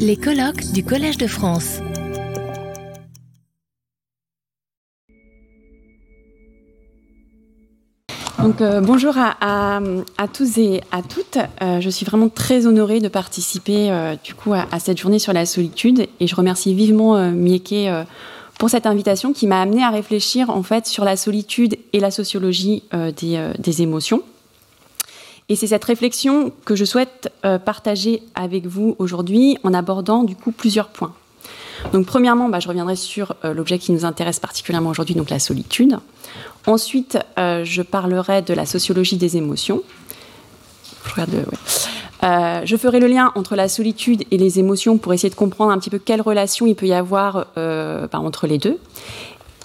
Les colloques du Collège de France. Euh, bonjour à, tous et à toutes. Euh, je suis vraiment très honorée de participer euh, du coup à, cette journée sur la solitude et je remercie vivement Mieke pour cette invitation qui m'a amené à réfléchir en fait sur la solitude et la sociologie des, émotions. Et c'est cette réflexion que je souhaite partager avec vous aujourd'hui en abordant du coup plusieurs points. Donc premièrement, bah, je reviendrai sur l'objet qui nous intéresse particulièrement aujourd'hui, donc la solitude. Ensuite, euh, je parlerai de la sociologie des émotions. Je, euh, ferai le lien entre la solitude et les émotions pour essayer de comprendre un petit peu quelle relation il peut y avoir euh, bah, entre les deux.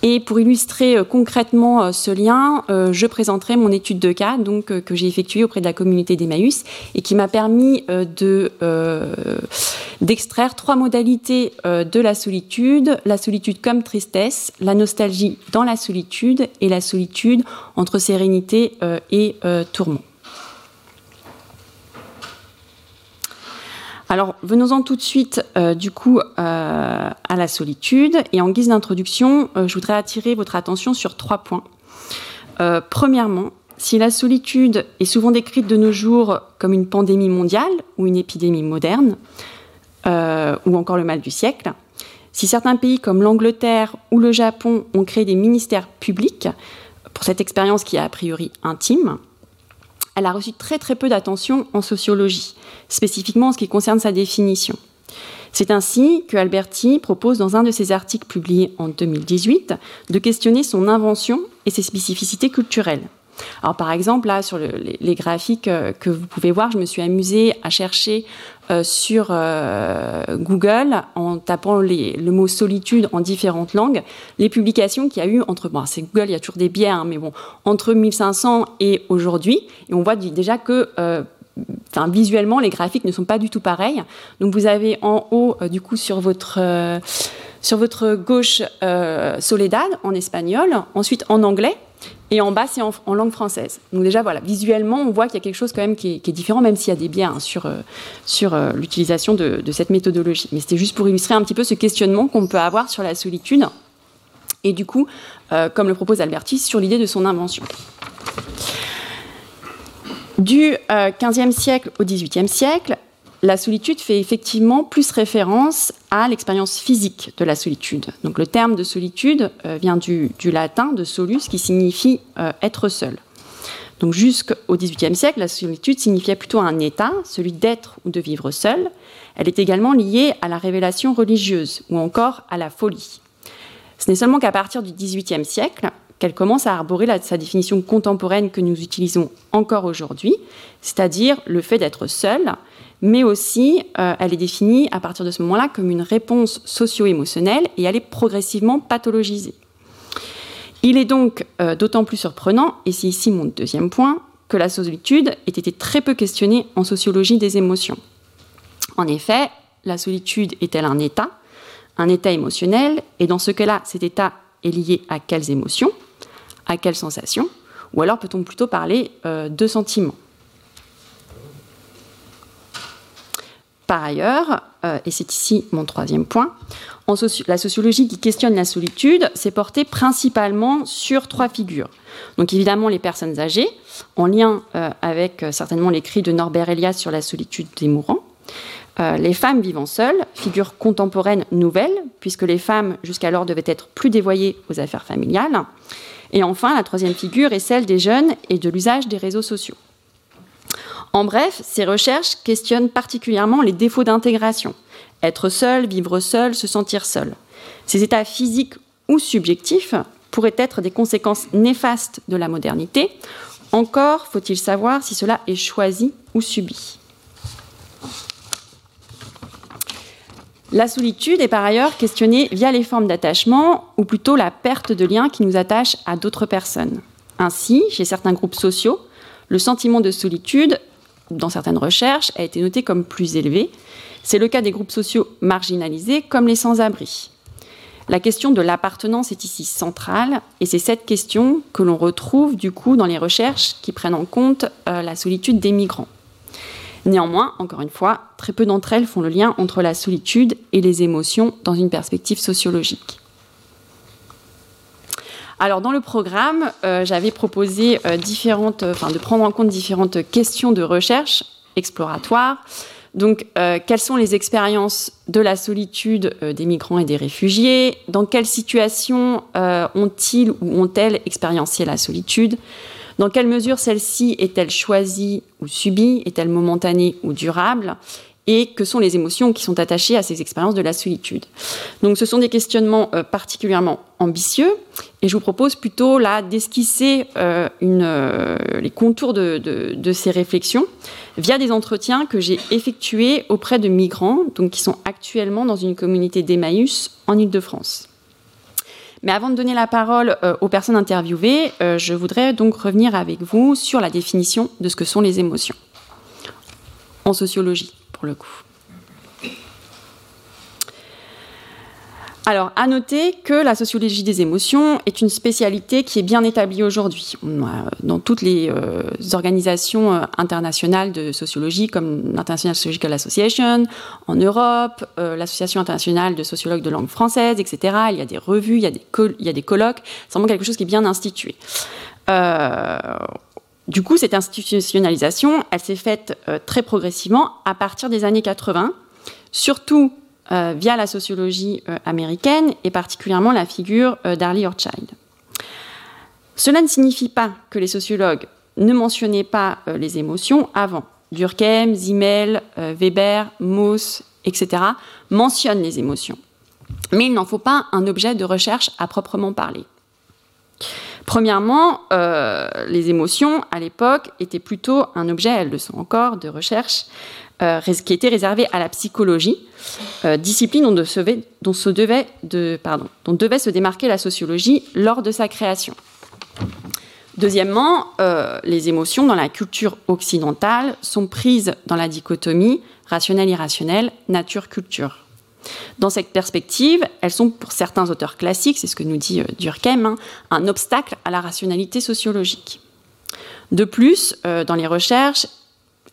Et pour illustrer euh, concrètement euh, ce lien, euh, je présenterai mon étude de cas donc, que j'ai effectuée auprès de la communauté d'Emmaüs et qui m'a permis de, d'extraire trois modalités de la solitude. La solitude comme tristesse, la nostalgie dans la solitude et la solitude entre sérénité et tourment. Alors, venons-en tout de suite, euh, du coup, euh, à la solitude. Et en guise d'introduction, euh, je voudrais attirer votre attention sur trois points. premièrement, si la solitude est souvent décrite de nos jours comme une pandémie mondiale ou une épidémie moderne, ou encore le mal du siècle, si certains pays comme l'Angleterre ou le Japon ont créé des ministères publics pour cette expérience qui est a priori intime, elle a reçu très très peu d'attention en sociologie, spécifiquement en ce qui concerne sa définition. C'est ainsi que Alberti propose dans un de ses articles publiés en 2018 de questionner son invention et ses spécificités culturelles. Alors par exemple, là, sur les, graphiques euh, que vous pouvez voir, je me suis amusée à chercher sur euh, Google, en tapant le mot solitude en différentes langues, les publications qu'il y a eu entre, bon, c'est Google, il y a toujours des biais, hein, mais bon, entre 1500 et aujourd'hui, et on voit déjà que Enfin, visuellement, les graphiques ne sont pas du tout pareils. Donc, vous avez en haut, du coup, sur votre, sur votre gauche, Soledad en espagnol, ensuite en anglais, et en bas, c'est en, langue française. Donc déjà, voilà, visuellement, on voit qu'il y a quelque chose quand même qui est, différent, même s'il y a des biens hein, sur, euh, sur euh, l'utilisation de, cette méthodologie. Mais c'était juste pour illustrer un petit peu ce questionnement qu'on peut avoir sur la solitude, et du coup, euh, comme le propose Alberti, sur l'idée de son invention. Du XVe siècle au XVIIIe siècle, la solitude fait effectivement plus référence à l'expérience physique de la solitude. Donc le terme de solitude euh, vient du, latin de solus qui signifie euh, être seul. Donc jusqu'au XVIIIe siècle, la solitude signifiait plutôt un état, celui d'être ou de vivre seul. Elle est également liée à la révélation religieuse ou encore à la folie. Ce n'est seulement qu'à partir du XVIIIe siècle qu'elle commence à arborer sa définition contemporaine que nous utilisons encore aujourd'hui, c'est-à-dire le fait d'être seul, mais aussi euh, elle est définie à partir de ce moment-là comme une réponse socio-émotionnelle et elle est progressivement pathologisée. Il est donc euh, d'autant plus surprenant, et c'est ici mon deuxième point, que la solitude ait été très peu questionnée en sociologie des émotions. En effet, la solitude est-elle un état, un état émotionnel, et dans ce cas-là, cet état est lié à quelles émotions, à quelles sensations, ou alors peut-on plutôt parler euh, de sentiments? Par ailleurs, euh, et c'est ici mon troisième point, la sociologie qui questionne la solitude s'est portée principalement sur trois figures. Donc évidemment les personnes âgées, en lien euh, avec euh, certainement l'écrit de Norbert Elias sur la solitude des mourants. les femmes vivant seules, figure contemporaine nouvelle, puisque les femmes jusqu'alors devaient être plus dévoyées aux affaires familiales. Et enfin, la troisième figure est celle des jeunes et de l'usage des réseaux sociaux. En bref, ces recherches questionnent particulièrement les défauts d'intégration. Être seul, vivre seul, se sentir seul. Ces états physiques ou subjectifs pourraient être des conséquences néfastes de la modernité. Encore faut-il savoir si cela est choisi ou subi. La solitude est par ailleurs questionnée via les formes d'attachement, ou plutôt la perte de lien qui nous attache à d'autres personnes. Ainsi, chez certains groupes sociaux, le sentiment de solitude dans certaines recherches, a été noté comme plus élevé. C'est le cas des groupes sociaux marginalisés comme les sans-abri. La question de l'appartenance est ici centrale et c'est cette question que l'on retrouve du coup dans les recherches qui prennent en compte euh, la solitude des migrants. Néanmoins, encore une fois, très peu d'entre elles font le lien entre la solitude et les émotions dans une perspective sociologique. Alors dans le programme, euh, j'avais proposé euh, différentes, de prendre en compte différentes questions de recherche exploratoire. Donc, euh, quelles sont les expériences de la solitude des migrants et des réfugiés? Dans quelles situations ont-ils ou ont-elles expériencé la solitude? Dans quelle mesure celle-ci est-elle choisie ou subie? Est-elle momentanée ou durable? Et que sont les émotions qui sont attachées à ces expériences de la solitude. Donc ce sont des questionnements euh, particulièrement ambitieux et je vous propose plutôt là d'esquisser euh, euh, les contours de, ces réflexions via des entretiens que j'ai effectués auprès de migrants donc, qui sont actuellement dans une communauté d'Emmaüs en Ile-de-France. Mais avant de donner la parole aux personnes interviewées, je voudrais donc revenir avec vous sur la définition de ce que sont les émotions. En sociologie, le coup. Alors, à noter que la sociologie des émotions est une spécialité qui est bien établie aujourd'hui. Dans toutes les euh, organisations euh, internationales de sociologie, comme l'International Sociological Association, en Europe, euh, l'Association internationale de sociologues de langue française, etc. Il y a des revues, il y a des, il y a des colloques. C'est vraiment quelque chose qui est bien institué. Du coup, cette institutionnalisation, elle s'est faite très progressivement à partir des années 80, surtout euh, via la sociologie euh, américaine et particulièrement la figure euh, d'Arlie Orchild. Cela ne signifie pas que les sociologues ne mentionnaient pas les émotions avant. Durkheim, Zimmel, Weber, Mauss, etc. mentionnent les émotions. Mais il n'en faut pas un objet de recherche à proprement parler. Premièrement, les émotions, à l'époque, étaient plutôt un objet, elles le sont encore, de recherche euh, qui était réservé à la psychologie, euh, discipline dont, dont, se devait de, pardon, dont devait se démarquer la sociologie lors de sa création. Deuxièmement, euh, les émotions dans la culture occidentale sont prises dans la dichotomie rationnel-irrationnel, nature-culture. Dans cette perspective, elles sont pour certains auteurs classiques, c'est ce que nous dit Durkheim, hein, un obstacle à la rationalité sociologique. De plus, dans les recherches,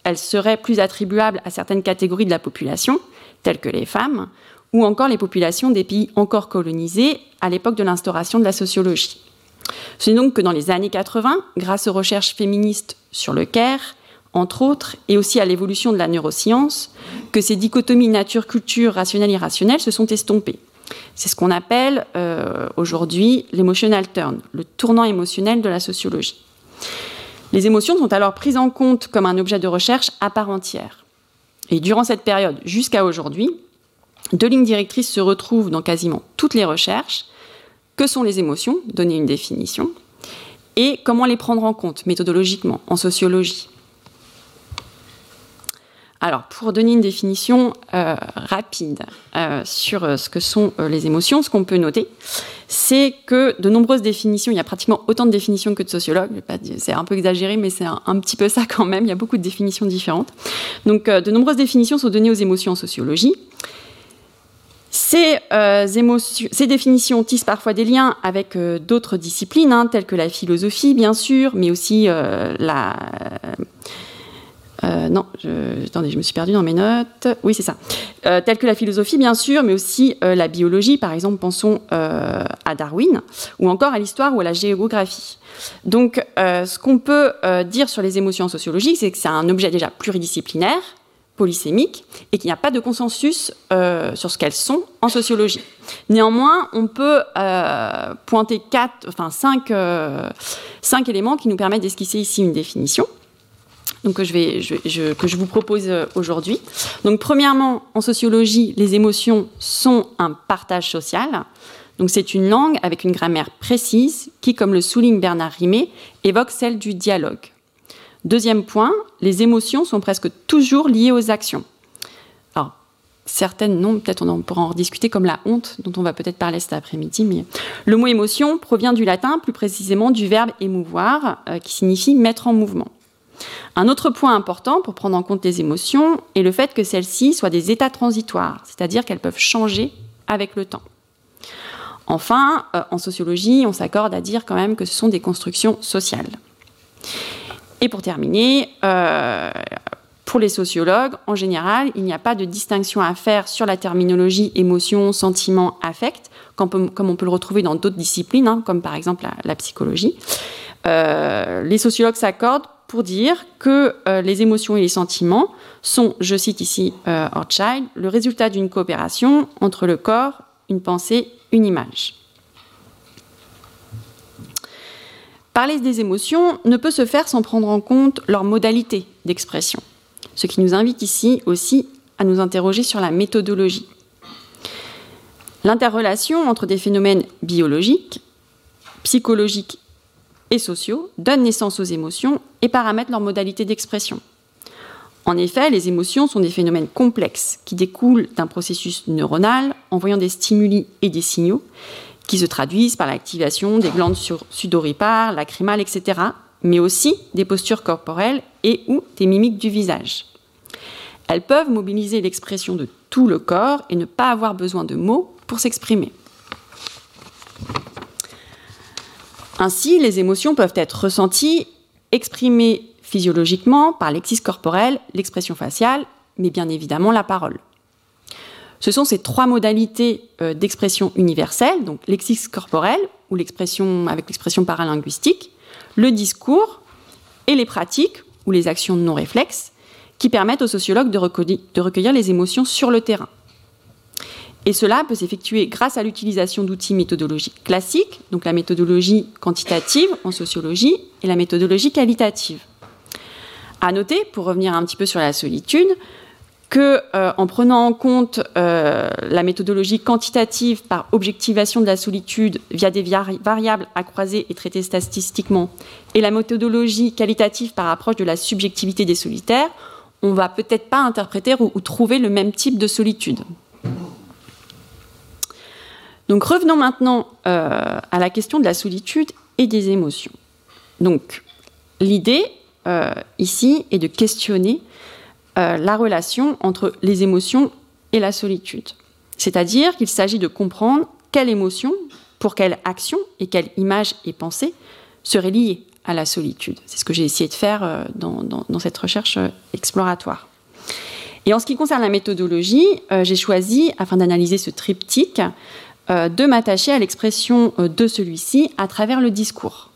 elle serait plus attribuable à certaines catégories de la population, telles que les femmes, ou encore les populations des pays encore colonisés à l'époque de l'instauration de la sociologie. C'est donc que dans les années 80, grâce aux recherches féministes sur le Caire, entre autres, et aussi à l'évolution de la neuroscience, que ces dichotomies nature-culture, rationnel-irrationnel se sont estompées. C'est ce qu'on appelle euh, aujourd'hui l'emotional turn, le tournant émotionnel de la sociologie. Les émotions sont alors prises en compte comme un objet de recherche à part entière. Et durant cette période jusqu'à aujourd'hui, deux lignes directrices se retrouvent dans quasiment toutes les recherches. Que sont les émotions? Donner une définition. Et comment les prendre en compte méthodologiquement en sociologie. Alors, pour donner une définition euh, rapide euh, sur euh, ce que sont les émotions, ce qu'on peut noter, c'est que de nombreuses définitions, il y a pratiquement autant de définitions que de sociologues, c'est un peu exagéré, mais c'est un, petit peu ça quand même, il y a beaucoup de définitions différentes. Donc, de nombreuses définitions sont données aux émotions en sociologie. Ces, définitions tissent parfois des liens avec d'autres disciplines, hein, telles que la philosophie, bien sûr, mais aussi la euh, non, attendez, je me suis perdue dans mes notes. Oui, c'est ça. Euh, telles que la philosophie, bien sûr, mais aussi euh, la biologie, par exemple, pensons à Darwin, ou encore à l'histoire ou à la géographie. Donc, ce qu'on peut dire sur les émotions sociologiques, c'est que c'est un objet déjà pluridisciplinaire, polysémique, et qu'il n'y a pas de consensus sur ce qu'elles sont en sociologie. Néanmoins, on peut pointer quatre, enfin cinq, cinq éléments qui nous permettent d'esquisser ici une définition donc que je, vous propose euh, aujourd'hui. Donc premièrement, en sociologie, les émotions sont un partage social. Donc c'est une langue avec une grammaire précise qui, comme le souligne Bernard Rimet, évoque celle du dialogue. Deuxième point, les émotions sont presque toujours liées aux actions. Certaines non, peut-être on pourra en rediscuter, comme la honte, dont on va peut-être parler cet après-midi, mais le mot émotion provient du latin, plus précisément du verbe émouvoir, euh, qui signifie mettre en mouvement. Un autre point important pour prendre en compte les émotions est le fait que celles-ci soient des états transitoires, c'est-à-dire qu'elles peuvent changer avec le temps. Enfin, euh, en sociologie, on s'accorde à dire quand même que ce sont des constructions sociales. Et pour terminer, euh, pour les sociologues, en général, il n'y a pas de distinction à faire sur la terminologie émotion, sentiment, affect, comme, on peut le retrouver dans d'autres disciplines, hein, comme par exemple la, psychologie. Euh, les sociologues s'accordent pour dire que euh, les émotions et les sentiments sont, je cite ici euh, Orchild, le résultat d'une coopération entre le corps, une pensée, une image. Parler des émotions ne peut se faire sans prendre en compte leur modalité d'expression ce qui nous invite ici aussi à nous interroger sur la méthodologie. L'interrelation entre des phénomènes biologiques, psychologiques et sociaux donne naissance aux émotions et paramètre leur modalité d'expression. En effet, les émotions sont des phénomènes complexes qui découlent d'un processus neuronal envoyant des stimuli et des signaux qui se traduisent par l'activation des glandes sudoripares, lacrymales, etc., mais aussi des postures corporelles et ou des mimiques du visage. Elles peuvent mobiliser l'expression de tout le corps et ne pas avoir besoin de mots pour s'exprimer. Ainsi, les émotions peuvent être ressenties, exprimées physiologiquement par l'exis corporel, l'expression faciale, mais bien évidemment la parole. Ce sont ces trois modalités euh, d'expression universelle, donc l'exis corporel, ou l'expression avec l'expression paralinguistique, le discours et les pratiques ou les actions non réflexes qui permettent aux sociologues de recueillir, les émotions sur le terrain. Et cela peut s'effectuer grâce à l'utilisation d'outils méthodologiques classiques, donc la méthodologie quantitative en sociologie et la méthodologie qualitative. À noter, pour revenir un petit peu sur la solitude, que euh, en prenant en compte euh, la méthodologie quantitative par objectivation de la solitude via des variables à croiser et traiter statistiquement, et la méthodologie qualitative par approche de la subjectivité des solitaires, on va peut-être pas interpréter ou, trouver le même type de solitude. Donc revenons maintenant euh, à la question de la solitude et des émotions. Donc l'idée ici est de questionner euh, la relation entre les émotions et la solitude. C'est-à-dire qu'il s'agit de comprendre quelle émotion, pour quelle action et quelle image et pensée serait liée à la solitude. C'est ce que j'ai essayé de faire euh, dans, cette recherche euh, exploratoire. Et en ce qui concerne la méthodologie, j'ai choisi, afin d'analyser ce triptyque, de m'attacher à l'expression de celui-ci à travers le discours.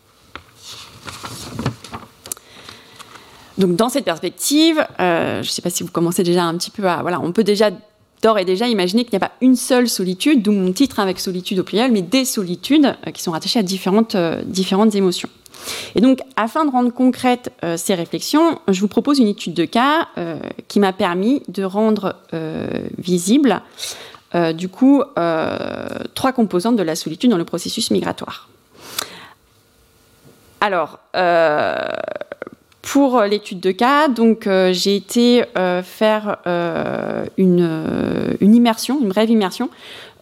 Donc dans cette perspective, euh, je ne sais pas si vous commencez déjà un petit peu à... Voilà, on peut déjà d'ores et déjà imaginer qu'il n'y a pas une seule solitude, d'où mon titre avec solitude au pluriel, mais des solitudes euh, qui sont rattachées à différentes, euh, différentes émotions. Et donc, afin de rendre concrètes ces réflexions, je vous propose une étude de cas qui m'a permis de rendre visible, du coup, trois composantes de la solitude dans le processus migratoire. Alors, pour euh, l'étude de cas, donc euh, j'ai été euh, faire une, immersion, une brève immersion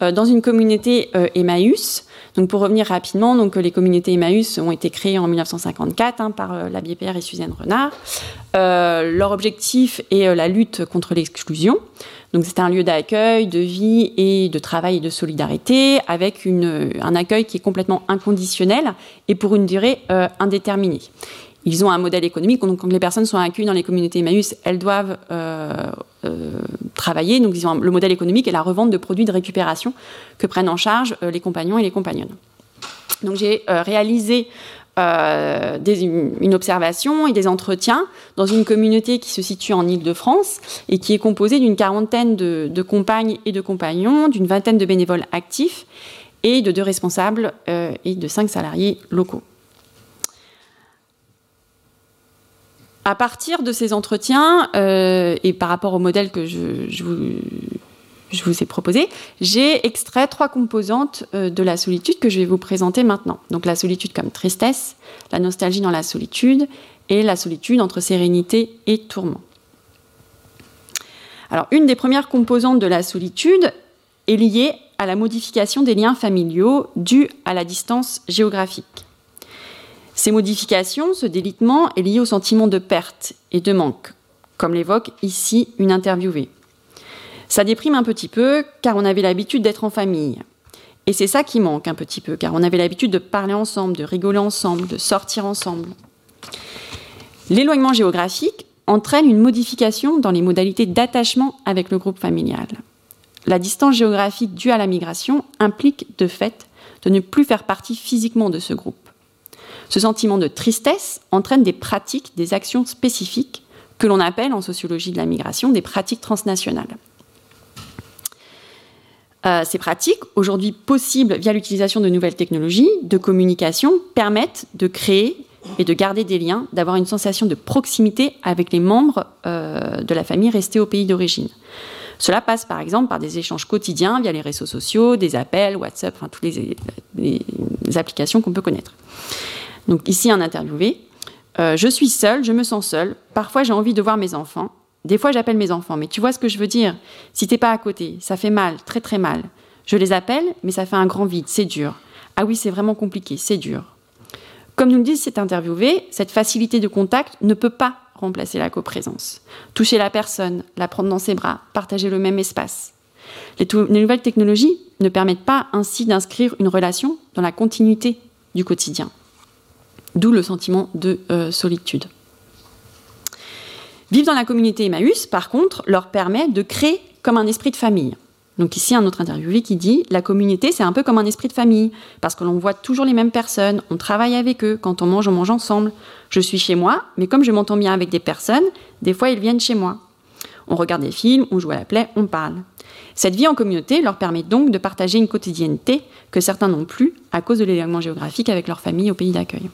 dans une communauté Emmaüs. Donc pour revenir rapidement, donc les communautés Emmaüs ont été créées en 1954 hein, par l'abbé Pierre et Suzanne Renard. leur objectif est la lutte contre l'exclusion. Donc c'est un lieu d'accueil, de vie et de travail et de solidarité avec un accueil qui est complètement inconditionnel et pour une durée indéterminée ils ont un modèle économique. Quand les personnes sont accueillies dans les communautés Emmaüs, elles doivent euh, euh, travailler. Donc, le modèle économique et la revente de produits de récupération que prennent en charge euh, les compagnons et les compagnonnes. J'ai réalisé une observation et des entretiens dans une communauté qui se situe en Île-de-France et qui est composée d'une quarantaine de, compagnes et de compagnons, d'une vingtaine de bénévoles actifs et de deux responsables et de cinq salariés locaux. À partir de ces entretiens euh, et par rapport au modèle que je, vous, ai proposé, j'ai extrait trois composantes euh, de la solitude que je vais vous présenter maintenant. Donc la solitude comme tristesse, la nostalgie dans la solitude et la solitude entre sérénité et tourment. Alors une des premières composantes de la solitude est liée à la modification des liens familiaux dus à la distance géographique. Ces modifications, ce délitement est lié au sentiment de perte et de manque, comme l'évoque ici une interviewée. Ça déprime un petit peu car on avait l'habitude d'être en famille. Et c'est ça qui manque un petit peu, car on avait l'habitude de parler ensemble, de rigoler ensemble, de sortir ensemble. L'éloignement géographique entraîne une modification dans les modalités d'attachement avec le groupe familial. La distance géographique due à la migration implique de fait de ne plus faire partie physiquement de ce groupe. Ce sentiment de tristesse entraîne des pratiques, des actions spécifiques que l'on appelle en sociologie de la migration des pratiques transnationales. Euh, ces pratiques, aujourd'hui possibles via l'utilisation de nouvelles technologies de communication, permettent de créer et de garder des liens, d'avoir une sensation de proximité avec les membres euh, de la famille restés au pays d'origine. Cela passe par exemple par des échanges quotidiens via les réseaux sociaux, des appels, WhatsApp, enfin toutes les, applications qu'on peut connaître. Donc ici un interviewé. Euh, je suis seule, je me sens seule. Parfois j'ai envie de voir mes enfants. Des fois j'appelle mes enfants, mais tu vois ce que je veux dire? Si t'es pas à côté, ça fait mal, très très mal. Je les appelle, mais ça fait un grand vide, c'est dur. Ah oui, c'est vraiment compliqué, c'est dur. Comme nous le dit cet interviewé, cette facilité de contact ne peut pas remplacer la coprésence. Toucher la personne, la prendre dans ses bras, partager le même espace. Les, nouvelles technologies ne permettent pas ainsi d'inscrire une relation dans la continuité du quotidien. D'où le sentiment de euh, solitude. Vivre dans la communauté Emmaüs, par contre, leur permet de créer comme un esprit de famille. Donc ici, un autre interviewé qui dit La communauté, c'est un peu comme un esprit de famille, parce que l'on voit toujours les mêmes personnes, on travaille avec eux, quand on mange, on mange ensemble. Je suis chez moi, mais comme je m'entends bien avec des personnes, des fois ils viennent chez moi. On regarde des films, on joue à la plaie, on parle. Cette vie en communauté leur permet donc de partager une quotidienneté que certains n'ont plus à cause de l'éloignement géographique avec leur famille au pays d'accueil.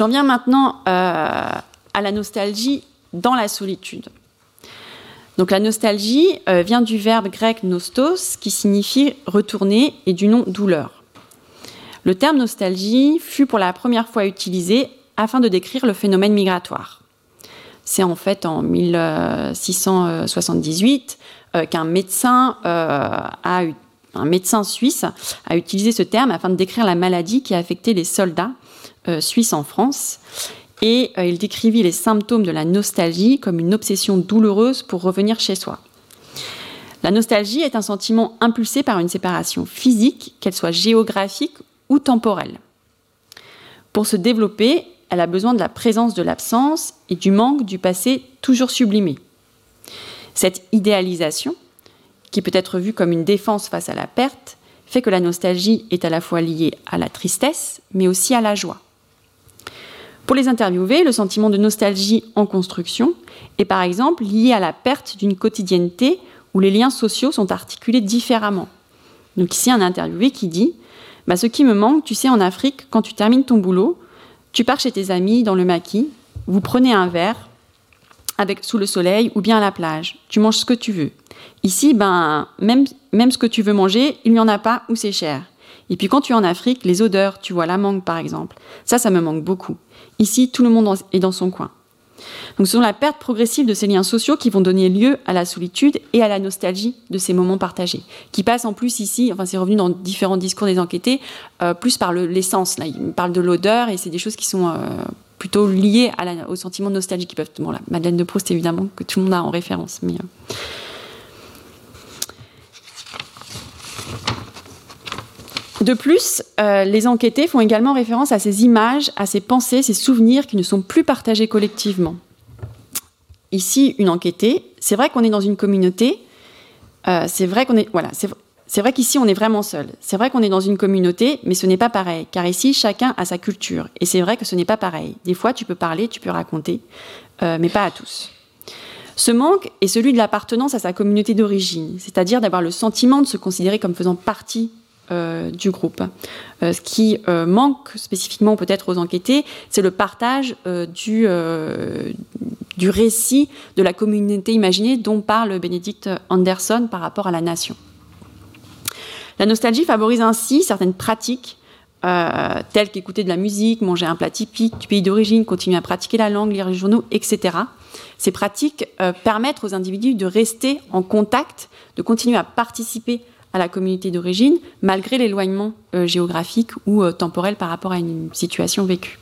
J'en viens maintenant euh, à la nostalgie dans la solitude. Donc la nostalgie euh, vient du verbe grec nostos qui signifie retourner et du nom douleur. Le terme nostalgie fut pour la première fois utilisé afin de décrire le phénomène migratoire. C'est en fait en 1678 euh, qu'un médecin, euh, médecin suisse a utilisé ce terme afin de décrire la maladie qui a affecté les soldats suisses en France et euh, il décrivit les symptômes de la nostalgie comme une obsession douloureuse pour revenir chez soi. La nostalgie est un sentiment impulsé par une séparation physique, qu'elle soit géographique ou temporelle. Pour se développer, elle a besoin de la présence de l'absence et du manque du passé toujours sublimé. Cette idéalisation, qui peut être vue comme une défense face à la perte, fait que la nostalgie est à la fois liée à la tristesse, mais aussi à la joie. Pour les interviewés, le sentiment de nostalgie en construction est par exemple lié à la perte d'une quotidienneté où les liens sociaux sont articulés différemment. Donc ici, un interviewé qui dit bah, Ce qui me manque, tu sais, en Afrique, quand tu termines ton boulot, tu pars chez tes amis dans le maquis, vous prenez un verre avec, sous le soleil ou bien à la plage. Tu manges ce que tu veux. Ici, ben, même, même ce que tu veux manger, il n'y en a pas ou c'est cher. Et puis quand tu es en Afrique, les odeurs, tu vois la mangue par exemple, ça, ça me manque beaucoup. Ici, tout le monde est dans son coin. Donc ce sont la perte progressive de ces liens sociaux qui vont donner lieu à la solitude et à la nostalgie de ces moments partagés, qui passent en plus ici, enfin c'est revenu dans différents discours des enquêtés, euh, plus par l'essence. là, ils parlent de l'odeur et c'est des choses qui sont euh, plutôt liées au sentiment de nostalgie qui peuvent. Bon, la Madeleine de Proust évidemment que tout le monde a en référence, mais. Euh, De plus, euh, les enquêtés font également référence à ces images, à ces pensées, ces souvenirs qui ne sont plus partagés collectivement. Ici, une enquêtée, c'est vrai qu'on est dans une communauté, euh, c'est vrai qu'on est, voilà, c'est vrai qu'ici on est vraiment seul. C'est vrai qu'on est dans une communauté, mais ce n'est pas pareil, car ici chacun a sa culture, et c'est vrai que ce n'est pas pareil. Des fois, tu peux parler, tu peux raconter, euh, mais pas à tous. Ce manque est celui de l'appartenance à sa communauté d'origine, c'est-à-dire d'avoir le sentiment de se considérer comme faisant partie euh, du groupe. Euh, ce qui euh, manque spécifiquement peut-être aux enquêtés, c'est le partage du, du récit de la communauté imaginée dont parle Bénédicte Anderson par rapport à la nation. La nostalgie favorise ainsi certaines pratiques telles qu'écouter de la musique, manger un plat typique du pays d'origine, continuer à pratiquer la langue, lire les journaux, etc. Ces pratiques permettent aux individus de rester en contact, de continuer à participer à la communauté d'origine, malgré l'éloignement euh, géographique ou euh, temporel par rapport à une situation vécue.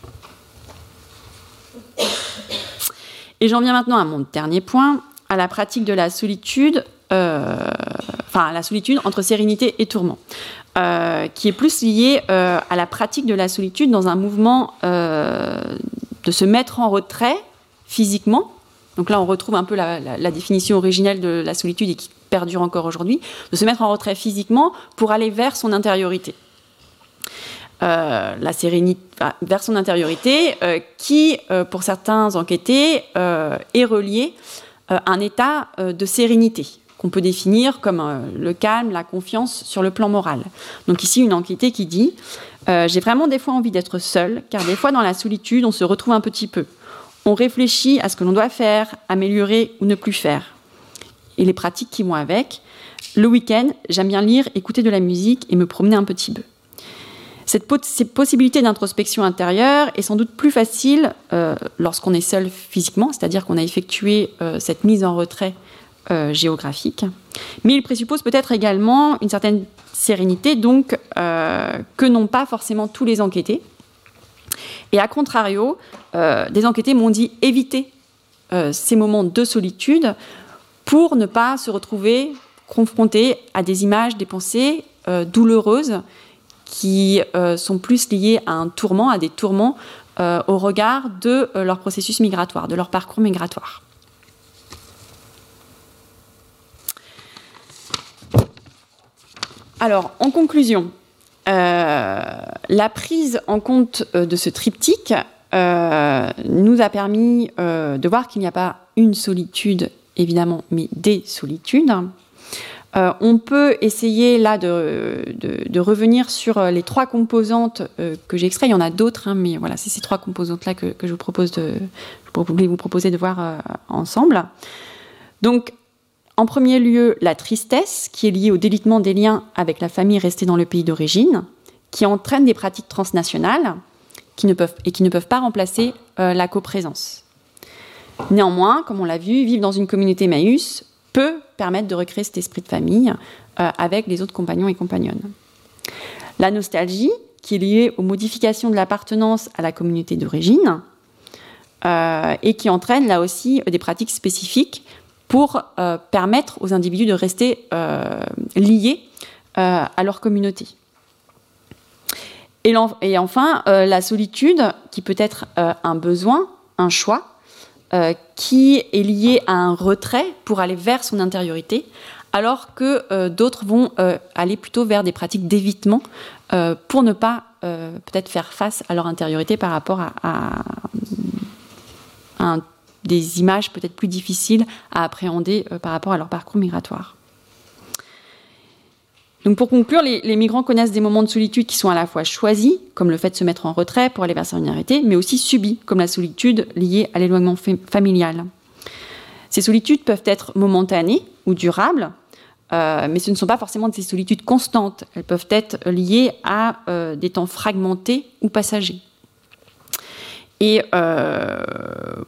Et j'en viens maintenant à mon dernier point, à la pratique de la solitude, euh, enfin la solitude entre sérénité et tourment, qui est plus liée à la pratique de la solitude dans un mouvement de se mettre en retrait physiquement. Donc là, on retrouve un peu la, définition originelle de la solitude et qui perdure encore aujourd'hui, de se mettre en retrait physiquement pour aller vers son intériorité. Euh, la sérénité, vers son intériorité, euh, qui, euh, pour certains enquêtés, est relié à un état de sérénité qu'on peut définir comme le calme, la confiance sur le plan moral. Donc ici, une enquêtée qui dit J'ai vraiment des fois envie d'être seule, car des fois dans la solitude, on se retrouve un petit peu. On réfléchit à ce que l'on doit faire, améliorer ou ne plus faire. Et les pratiques qui vont avec. Le week-end, j'aime bien lire, écouter de la musique et me promener un petit peu. Cette, possibilité d'introspection intérieure est sans doute plus facile euh, lorsqu'on est seul physiquement, c'est-à-dire qu'on a effectué euh, cette mise en retrait euh, géographique. Mais il présuppose peut-être également une certaine sérénité, donc que n'ont pas forcément tous les enquêtés. Et à contrario, des enquêtés m'ont dit éviter ces moments de solitude pour ne pas se retrouver confrontés à des images, des pensées douloureuses qui euh, sont plus liés à un tourment, à des tourments euh, au regard de euh, leur processus migratoire, de leur parcours migratoire. Alors, en conclusion, la prise en compte de ce triptyque nous a permis de voir qu'il n'y a pas une solitude, évidemment, mais des solitudes. Euh, on peut essayer là de, revenir sur euh, les trois composantes euh, que j'ai extraites. Il y en a d'autres, hein, mais voilà, c'est ces trois composantes-là que, je vous propose de, vous proposer de voir ensemble. Donc, en premier lieu, la tristesse, qui est liée au délitement des liens avec la famille restée dans le pays d'origine, qui entraîne des pratiques transnationales et qui ne peuvent pas remplacer la coprésence. Néanmoins, comme on l'a vu, vivre dans une communauté Maïus peut permettre de recréer cet esprit de famille euh, avec les autres compagnons et compagnonnes. La nostalgie, qui est liée aux modifications de l'appartenance à la communauté d'origine, euh, et qui entraîne là aussi des pratiques spécifiques pour euh, permettre aux individus de rester liés à leur communauté. Et enfin, la solitude, qui peut être un besoin, un choix, euh, qui est lié à un retrait pour aller vers son intériorité, alors que euh, d'autres vont euh, aller plutôt vers des pratiques d'évitement pour ne pas peut-être faire face à leur intériorité par rapport à, des images peut-être plus difficiles à appréhender par rapport à leur parcours migratoire. Pour conclure, les, migrants connaissent des moments de solitude qui sont à la fois choisis, comme le fait de se mettre en retrait pour aller vers sa minorité, mais aussi subis, comme la solitude liée à l'éloignement familial. Ces solitudes peuvent être momentanées ou durables, euh, mais ce ne sont pas forcément des solitudes constantes. Elles peuvent être liées à euh, des temps fragmentés ou passagers. Et euh,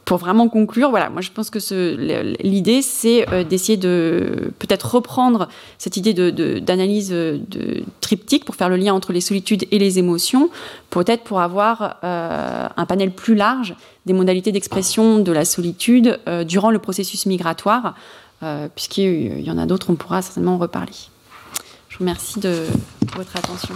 pour vraiment conclure, voilà, moi je pense que l'idée c'est euh, d'essayer de peut-être reprendre cette idée d'analyse de, de, triptyque pour faire le lien entre les solitudes et les émotions, peut-être pour avoir euh, un panel plus large des modalités d'expression de la solitude durant le processus migratoire, puisqu'il y en a d'autres, on pourra certainement en reparler. Je vous remercie de votre attention.